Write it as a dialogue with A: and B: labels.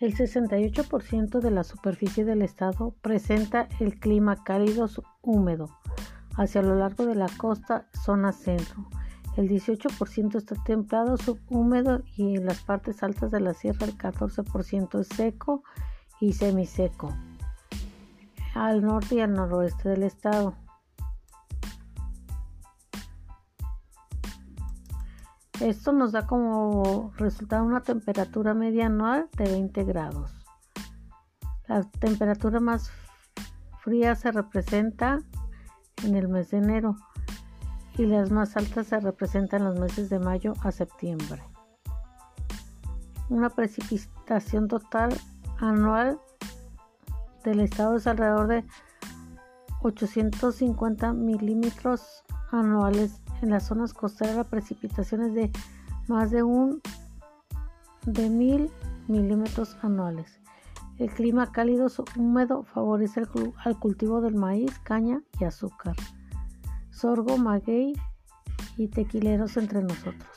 A: El 68% de la superficie del estado presenta el clima cálido húmedo hacia lo largo de la costa, zona centro. El 18% está templado subhúmedo y en las partes altas de la sierra el 14% es seco y semiseco. Al norte y al noroeste del estado. Esto nos da como resultado una temperatura media anual de 20 grados. La temperatura más fría se representa en el mes de enero y las más altas se representan en los meses de mayo a septiembre. Una precipitación total anual del estado es alrededor de 850 milímetros anuales en las zonas costeras precipitaciones de más de un de mil milímetros anuales. El clima cálido húmedo favorece al cultivo del maíz, caña y azúcar, sorgo, maguey y tequileros entre nosotros.